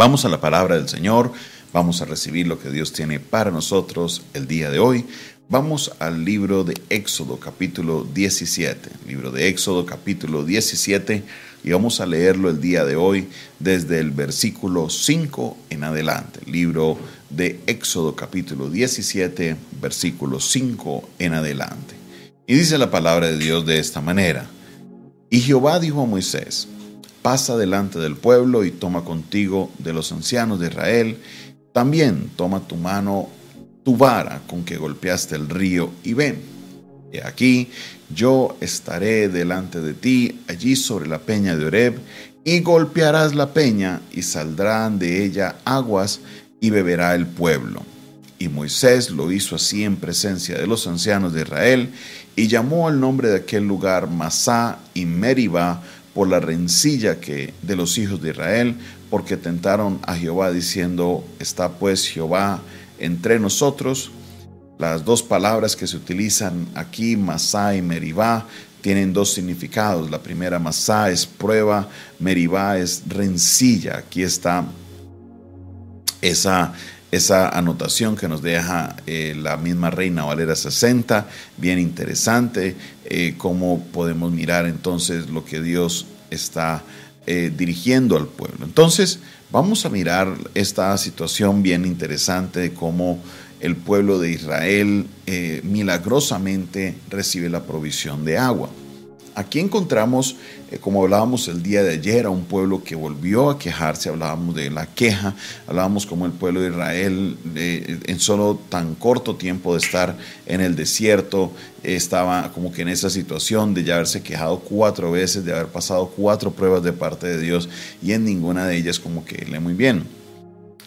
Vamos a la palabra del Señor, vamos a recibir lo que Dios tiene para nosotros el día de hoy. Vamos al libro de Éxodo capítulo 17, libro de Éxodo capítulo 17 y vamos a leerlo el día de hoy desde el versículo 5 en adelante. Libro de Éxodo capítulo 17, versículo 5 en adelante. Y dice la palabra de Dios de esta manera. Y Jehová dijo a Moisés, pasa delante del pueblo y toma contigo de los ancianos de Israel, también toma tu mano, tu vara con que golpeaste el río y ven. Y aquí yo estaré delante de ti allí sobre la peña de Oreb, y golpearás la peña y saldrán de ella aguas y beberá el pueblo. Y Moisés lo hizo así en presencia de los ancianos de Israel, y llamó al nombre de aquel lugar Masá y Meribá, por la rencilla que de los hijos de Israel, porque tentaron a Jehová diciendo, está pues Jehová entre nosotros. Las dos palabras que se utilizan aquí, Masá y Meribá, tienen dos significados. La primera, Masá, es prueba, Meribá es rencilla. Aquí está esa esa anotación que nos deja eh, la misma Reina Valera 60, bien interesante, eh, cómo podemos mirar entonces lo que Dios está eh, dirigiendo al pueblo. Entonces, vamos a mirar esta situación bien interesante de cómo el pueblo de Israel milagrosamente recibe la provisión de agua. Aquí encontramos, eh, como hablábamos el día de ayer, a un pueblo que volvió a quejarse, hablábamos de la queja, hablábamos como el pueblo de Israel en solo tan corto tiempo de estar en el desierto, estaba como que en esa situación de ya haberse quejado cuatro veces, de haber pasado cuatro pruebas de parte de Dios y en ninguna de ellas como que le muy bien.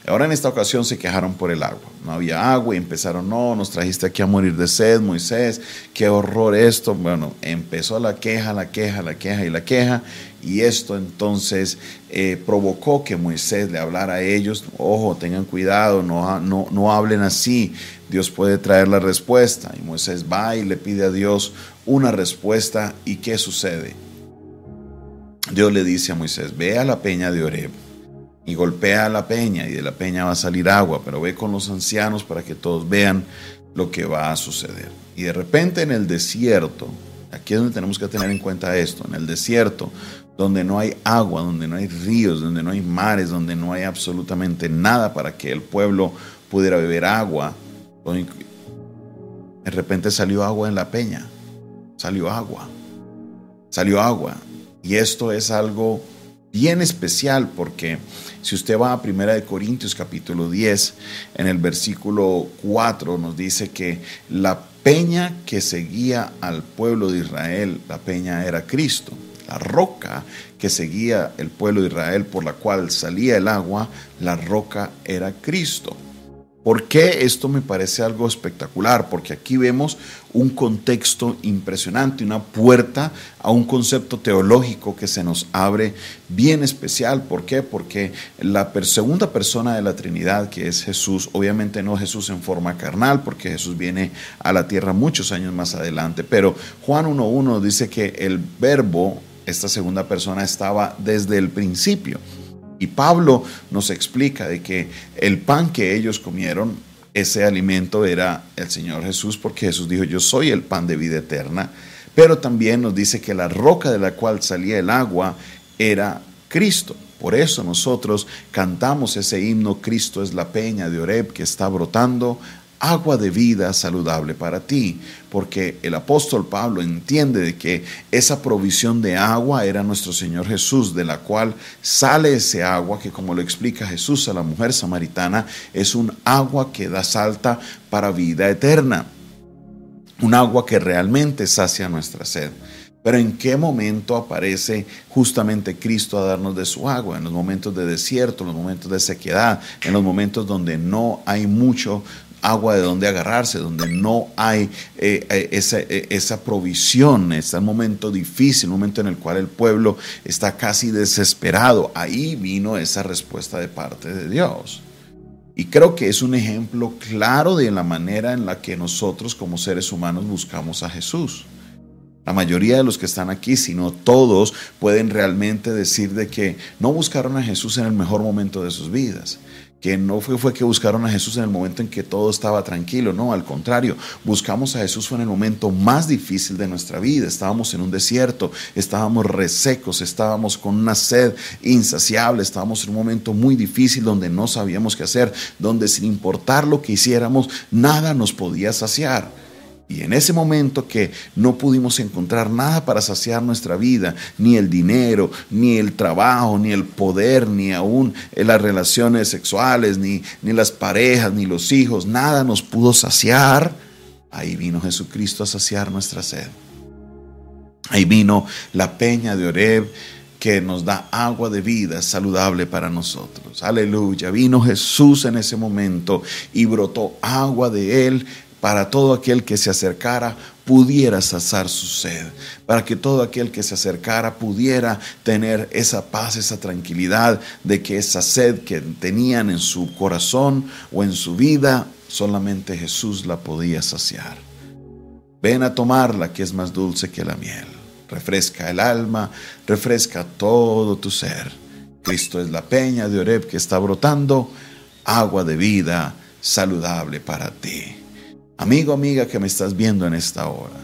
Ahora en esta ocasión se quejaron por el agua. No había agua y empezaron, no, nos trajiste aquí a morir de sed, Moisés, qué horror esto. Bueno, empezó la queja, la queja, la queja y la queja. Y esto entonces eh, provocó que Moisés le hablara a ellos, ojo, tengan cuidado, no, no, no hablen así, Dios puede traer la respuesta. Y Moisés va y le pide a Dios una respuesta. ¿Y qué sucede? Dios le dice a Moisés, ve a la peña de Oreb y golpea la peña y de la peña va a salir agua, pero ve con los ancianos para que todos vean lo que va a suceder. Y de repente en el desierto, aquí es donde tenemos que tener en cuenta esto, en el desierto, donde no hay agua, donde no hay ríos, donde no hay mares, donde no hay absolutamente nada para que el pueblo pudiera beber agua, de repente salió agua en la peña, salió agua, salió agua. Y esto es algo bien especial porque si usted va a Primera de Corintios capítulo 10, en el versículo 4 nos dice que la peña que seguía al pueblo de Israel, la peña era Cristo. La roca que seguía el pueblo de Israel por la cual salía el agua, la roca era Cristo. ¿Por qué esto me parece algo espectacular? Porque aquí vemos un contexto impresionante, una puerta a un concepto teológico que se nos abre bien especial. ¿Por qué? Porque la segunda persona de la Trinidad, que es Jesús, obviamente no Jesús en forma carnal, porque Jesús viene a la tierra muchos años más adelante, pero Juan 1.1 dice que el verbo, esta segunda persona, estaba desde el principio. Y Pablo nos explica de que el pan que ellos comieron, ese alimento era el Señor Jesús, porque Jesús dijo, yo soy el pan de vida eterna, pero también nos dice que la roca de la cual salía el agua era Cristo. Por eso nosotros cantamos ese himno, Cristo es la peña de Oreb que está brotando agua de vida saludable para ti, porque el apóstol Pablo entiende de que esa provisión de agua era nuestro Señor Jesús, de la cual sale ese agua que como lo explica Jesús a la mujer samaritana, es un agua que da salta para vida eterna, un agua que realmente sacia nuestra sed. Pero ¿en qué momento aparece justamente Cristo a darnos de su agua? En los momentos de desierto, en los momentos de sequedad, en los momentos donde no hay mucho agua de donde agarrarse, donde no hay eh, eh, esa, eh, esa, provisión, está el momento difícil, un momento en el cual el pueblo está casi desesperado. Ahí vino esa respuesta de parte de Dios. Y creo que es un ejemplo claro de la manera en la que nosotros como seres humanos buscamos a Jesús. La mayoría de los que están aquí, si no todos, pueden realmente decir de que no buscaron a Jesús en el mejor momento de sus vidas que no fue, fue que buscaron a Jesús en el momento en que todo estaba tranquilo, no, al contrario, buscamos a Jesús fue en el momento más difícil de nuestra vida, estábamos en un desierto, estábamos resecos, estábamos con una sed insaciable, estábamos en un momento muy difícil donde no sabíamos qué hacer, donde sin importar lo que hiciéramos, nada nos podía saciar. Y en ese momento que no pudimos encontrar nada para saciar nuestra vida, ni el dinero, ni el trabajo, ni el poder, ni aún las relaciones sexuales, ni, ni las parejas, ni los hijos, nada nos pudo saciar, ahí vino Jesucristo a saciar nuestra sed. Ahí vino la peña de Oreb que nos da agua de vida saludable para nosotros. Aleluya. Vino Jesús en ese momento y brotó agua de él para todo aquel que se acercara pudiera saciar su sed, para que todo aquel que se acercara pudiera tener esa paz, esa tranquilidad de que esa sed que tenían en su corazón o en su vida, solamente Jesús la podía saciar. Ven a tomarla que es más dulce que la miel. Refresca el alma, refresca todo tu ser. Cristo es la peña de Oreb que está brotando agua de vida saludable para ti. Amigo, amiga que me estás viendo en esta hora,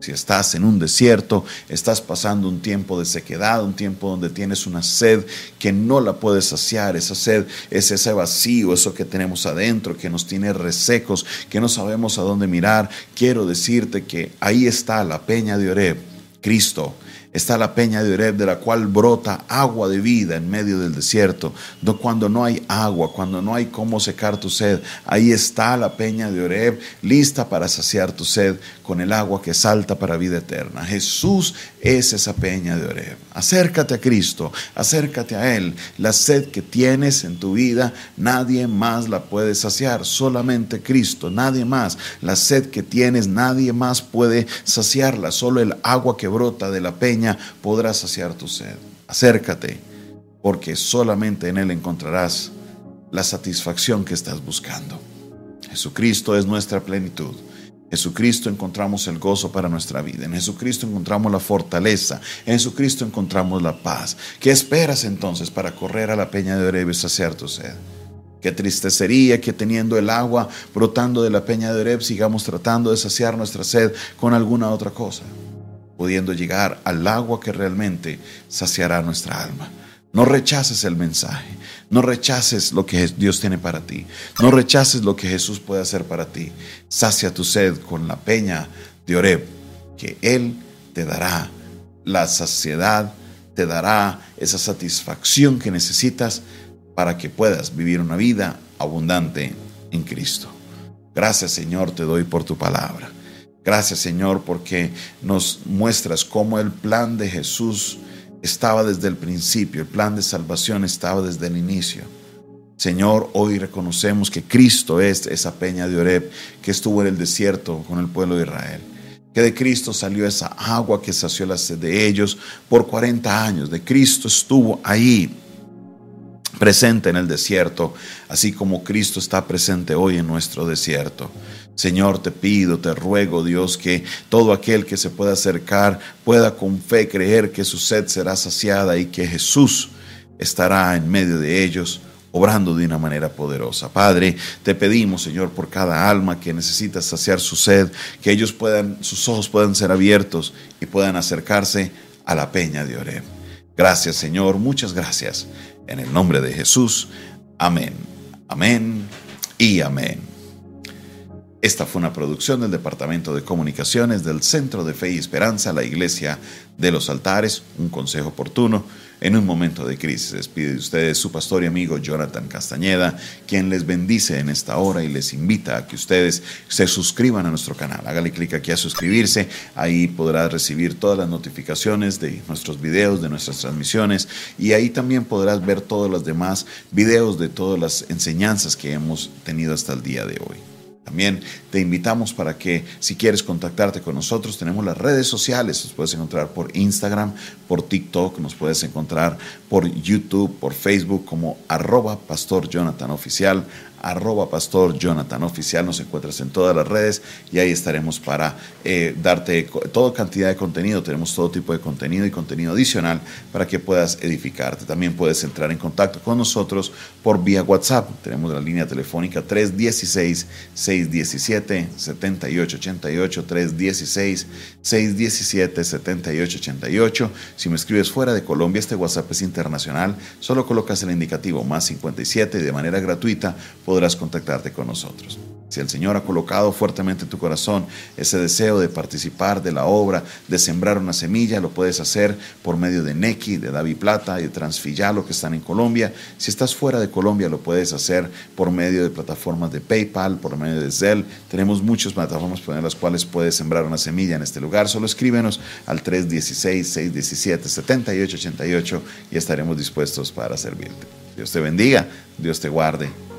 si estás en un desierto, estás pasando un tiempo de sequedad, un tiempo donde tienes una sed que no la puedes saciar, esa sed es ese vacío, eso que tenemos adentro, que nos tiene resecos, que no sabemos a dónde mirar, quiero decirte que ahí está la peña de Oreb, Cristo está la peña de Oreb, de la cual brota agua de vida en medio del desierto. Cuando no hay agua, cuando no hay cómo secar tu sed, ahí está la peña de Oreb, lista para saciar tu sed con el agua que salta para vida eterna. Jesús es esa peña de Oreb. Acércate a Cristo, acércate a Él. La sed que tienes en tu vida, nadie más la puede saciar, solamente Cristo, nadie más. La sed que tienes, nadie más puede saciarla, solo el agua que brota de la peña podrás saciar tu sed. Acércate, porque solamente en Él encontrarás la satisfacción que estás buscando. Jesucristo es nuestra plenitud. Jesucristo encontramos el gozo para nuestra vida. En Jesucristo encontramos la fortaleza. En Jesucristo encontramos la paz. ¿Qué esperas entonces para correr a la peña de Oreb y saciar tu sed? Qué triste sería que teniendo el agua brotando de la peña de Oreb sigamos tratando de saciar nuestra sed con alguna otra cosa pudiendo llegar al agua que realmente saciará nuestra alma. No rechaces el mensaje, no rechaces lo que Dios tiene para ti, no rechaces lo que Jesús puede hacer para ti. Sacia tu sed con la peña de Oreb, que Él te dará la saciedad, te dará esa satisfacción que necesitas para que puedas vivir una vida abundante en Cristo. Gracias Señor te doy por tu palabra. Gracias Señor porque nos muestras cómo el plan de Jesús estaba desde el principio, el plan de salvación estaba desde el inicio. Señor, hoy reconocemos que Cristo es esa peña de Oreb que estuvo en el desierto con el pueblo de Israel. Que de Cristo salió esa agua que sació la sed de ellos por 40 años. De Cristo estuvo ahí presente en el desierto, así como Cristo está presente hoy en nuestro desierto. Señor, te pido, te ruego, Dios, que todo aquel que se pueda acercar pueda con fe creer que su sed será saciada y que Jesús estará en medio de ellos obrando de una manera poderosa. Padre, te pedimos, Señor, por cada alma que necesita saciar su sed, que ellos puedan, sus ojos puedan ser abiertos y puedan acercarse a la peña de Oreb. Gracias, Señor, muchas gracias. En el nombre de Jesús. Amén. Amén y amén. Esta fue una producción del Departamento de Comunicaciones del Centro de Fe y Esperanza, la Iglesia de los Altares, un consejo oportuno en un momento de crisis. Despide de ustedes su pastor y amigo Jonathan Castañeda, quien les bendice en esta hora y les invita a que ustedes se suscriban a nuestro canal. Hágale clic aquí a suscribirse, ahí podrá recibir todas las notificaciones de nuestros videos, de nuestras transmisiones y ahí también podrás ver todos los demás videos de todas las enseñanzas que hemos tenido hasta el día de hoy. También te invitamos para que si quieres contactarte con nosotros, tenemos las redes sociales, nos puedes encontrar por Instagram, por TikTok, nos puedes encontrar por YouTube, por Facebook como arroba Pastor Jonathan Oficial, arroba pastor Jonathan oficial. Nos encuentras en todas las redes y ahí estaremos para eh, darte toda cantidad de contenido. Tenemos todo tipo de contenido y contenido adicional para que puedas edificarte. También puedes entrar en contacto con nosotros por vía WhatsApp. Tenemos la línea telefónica 316-617-7888, 316-617-7888. Si me escribes fuera de Colombia, este WhatsApp es internacional. Solo colocas el indicativo más 57 y de manera gratuita podrás contactarte con nosotros. Si el Señor ha colocado fuertemente en tu corazón ese deseo de participar de la obra, de sembrar una semilla, lo puedes hacer por medio de Neki, de Davi Plata y de Transfillalo que están en Colombia. Si estás fuera de Colombia, lo puedes hacer por medio de plataformas de PayPal, por medio de Zelle. Tenemos muchas plataformas por las cuales puedes sembrar una semilla en este lugar. Solo escríbenos al 316-617-7888 y estaremos dispuestos para servirte. Dios te bendiga, Dios te guarde